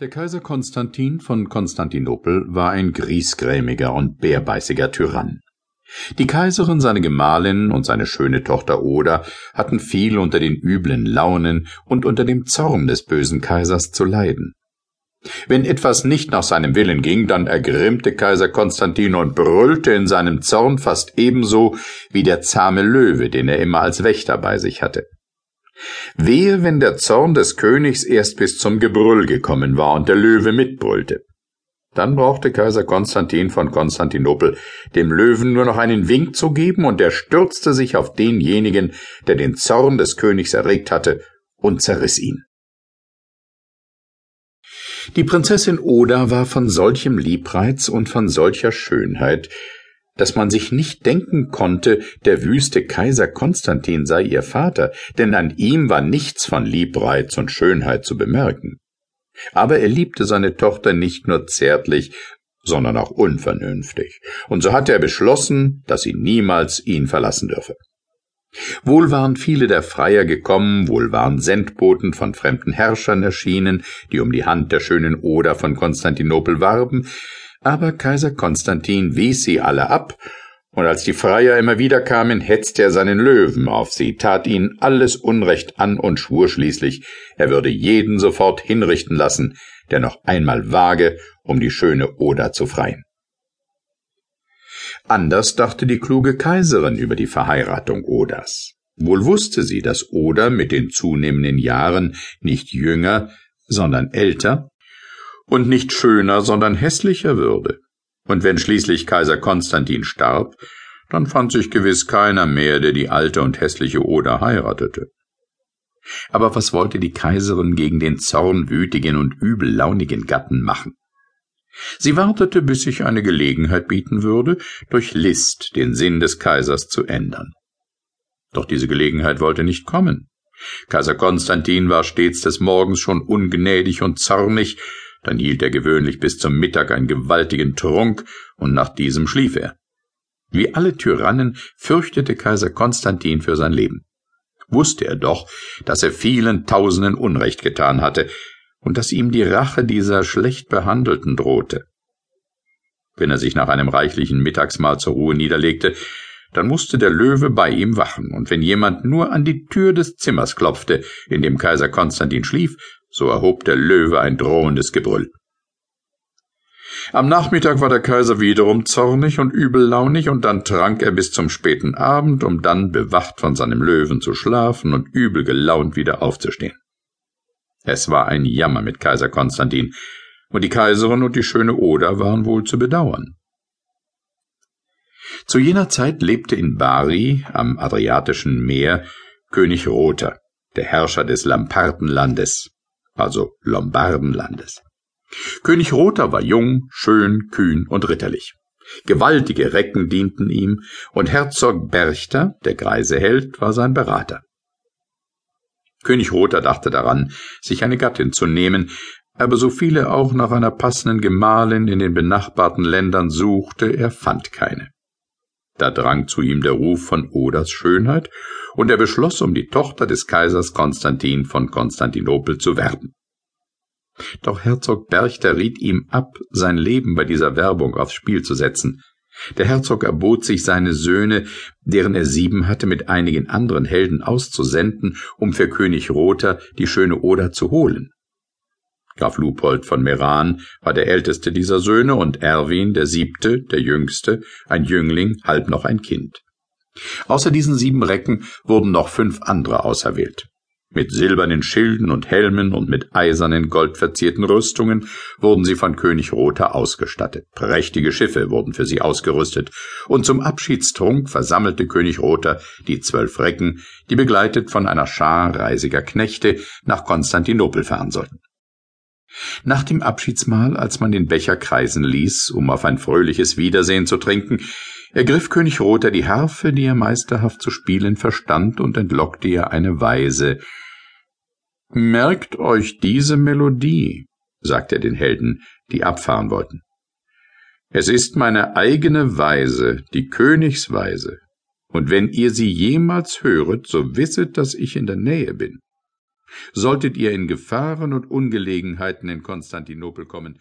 Der Kaiser Konstantin von Konstantinopel war ein griesgrämiger und bärbeißiger Tyrann. Die Kaiserin, seine Gemahlin und seine schöne Tochter Oda hatten viel unter den üblen Launen und unter dem Zorn des bösen Kaisers zu leiden. Wenn etwas nicht nach seinem Willen ging, dann ergrimmte Kaiser Konstantin und brüllte in seinem Zorn fast ebenso wie der zahme Löwe, den er immer als Wächter bei sich hatte. Wehe, wenn der Zorn des Königs erst bis zum Gebrüll gekommen war und der Löwe mitbrüllte. Dann brauchte Kaiser Konstantin von Konstantinopel dem Löwen nur noch einen Wink zu geben, und er stürzte sich auf denjenigen, der den Zorn des Königs erregt hatte, und zerriss ihn. Die Prinzessin Oda war von solchem Liebreiz und von solcher Schönheit, dass man sich nicht denken konnte, der wüste Kaiser Konstantin sei ihr Vater, denn an ihm war nichts von Liebreiz und Schönheit zu bemerken. Aber er liebte seine Tochter nicht nur zärtlich, sondern auch unvernünftig, und so hatte er beschlossen, dass sie niemals ihn verlassen dürfe. Wohl waren viele der Freier gekommen, wohl waren Sendboten von fremden Herrschern erschienen, die um die Hand der schönen Oder von Konstantinopel warben, aber Kaiser Konstantin wies sie alle ab, und als die Freier immer wieder kamen, hetzte er seinen Löwen auf sie, tat ihnen alles Unrecht an und schwur schließlich, er würde jeden sofort hinrichten lassen, der noch einmal wage, um die schöne Oda zu freien. Anders dachte die kluge Kaiserin über die Verheiratung Odas. Wohl wusste sie, dass Oda mit den zunehmenden Jahren nicht jünger, sondern älter und nicht schöner, sondern hässlicher würde. Und wenn schließlich Kaiser Konstantin starb, dann fand sich gewiss keiner mehr, der die alte und hässliche Oder heiratete. Aber was wollte die Kaiserin gegen den zornwütigen und übellaunigen Gatten machen? Sie wartete, bis sich eine Gelegenheit bieten würde, durch List den Sinn des Kaisers zu ändern. Doch diese Gelegenheit wollte nicht kommen. Kaiser Konstantin war stets des Morgens schon ungnädig und zornig, dann hielt er gewöhnlich bis zum Mittag einen gewaltigen Trunk, und nach diesem schlief er. Wie alle Tyrannen fürchtete Kaiser Konstantin für sein Leben. Wusste er doch, dass er vielen Tausenden Unrecht getan hatte und dass ihm die Rache dieser schlecht Behandelten drohte. Wenn er sich nach einem reichlichen Mittagsmahl zur Ruhe niederlegte, dann musste der Löwe bei ihm wachen, und wenn jemand nur an die Tür des Zimmers klopfte, in dem Kaiser Konstantin schlief, so erhob der Löwe ein drohendes Gebrüll. Am Nachmittag war der Kaiser wiederum zornig und übellaunig, und dann trank er bis zum späten Abend, um dann bewacht von seinem Löwen zu schlafen und übel gelaunt wieder aufzustehen. Es war ein Jammer mit Kaiser Konstantin, und die Kaiserin und die schöne Oda waren wohl zu bedauern. Zu jener Zeit lebte in Bari am Adriatischen Meer König Rother, der Herrscher des Lampartenlandes, also Lombardenlandes. König Rother war jung, schön, kühn und ritterlich. Gewaltige Recken dienten ihm, und Herzog Berchter, der greise Held, war sein Berater. König Rother dachte daran, sich eine Gattin zu nehmen, aber so viele auch nach einer passenden Gemahlin in den benachbarten Ländern suchte, er fand keine. Da drang zu ihm der Ruf von Odas Schönheit, und er beschloss, um die Tochter des Kaisers Konstantin von Konstantinopel zu werben. Doch Herzog Berchter riet ihm ab, sein Leben bei dieser Werbung aufs Spiel zu setzen. Der Herzog erbot sich seine Söhne, deren er sieben hatte, mit einigen anderen Helden auszusenden, um für König Rother die schöne Oda zu holen. Graf Lupold von Meran war der älteste dieser Söhne und Erwin, der siebte, der jüngste, ein Jüngling, halb noch ein Kind. Außer diesen sieben Recken wurden noch fünf andere auserwählt. Mit silbernen Schilden und Helmen und mit eisernen, goldverzierten Rüstungen wurden sie von König Rother ausgestattet. Prächtige Schiffe wurden für sie ausgerüstet, und zum Abschiedstrunk versammelte König Rother die zwölf Recken, die begleitet von einer Schar reisiger Knechte nach Konstantinopel fahren sollten. Nach dem Abschiedsmahl, als man den Becher kreisen ließ, um auf ein fröhliches Wiedersehen zu trinken, ergriff König Rother die Harfe, die er meisterhaft zu spielen verstand, und entlockte ihr eine Weise. Merkt euch diese Melodie, sagte er den Helden, die abfahren wollten. Es ist meine eigene Weise, die Königsweise, und wenn ihr sie jemals höret, so wisset, dass ich in der Nähe bin. Solltet ihr in Gefahren und Ungelegenheiten in Konstantinopel kommen,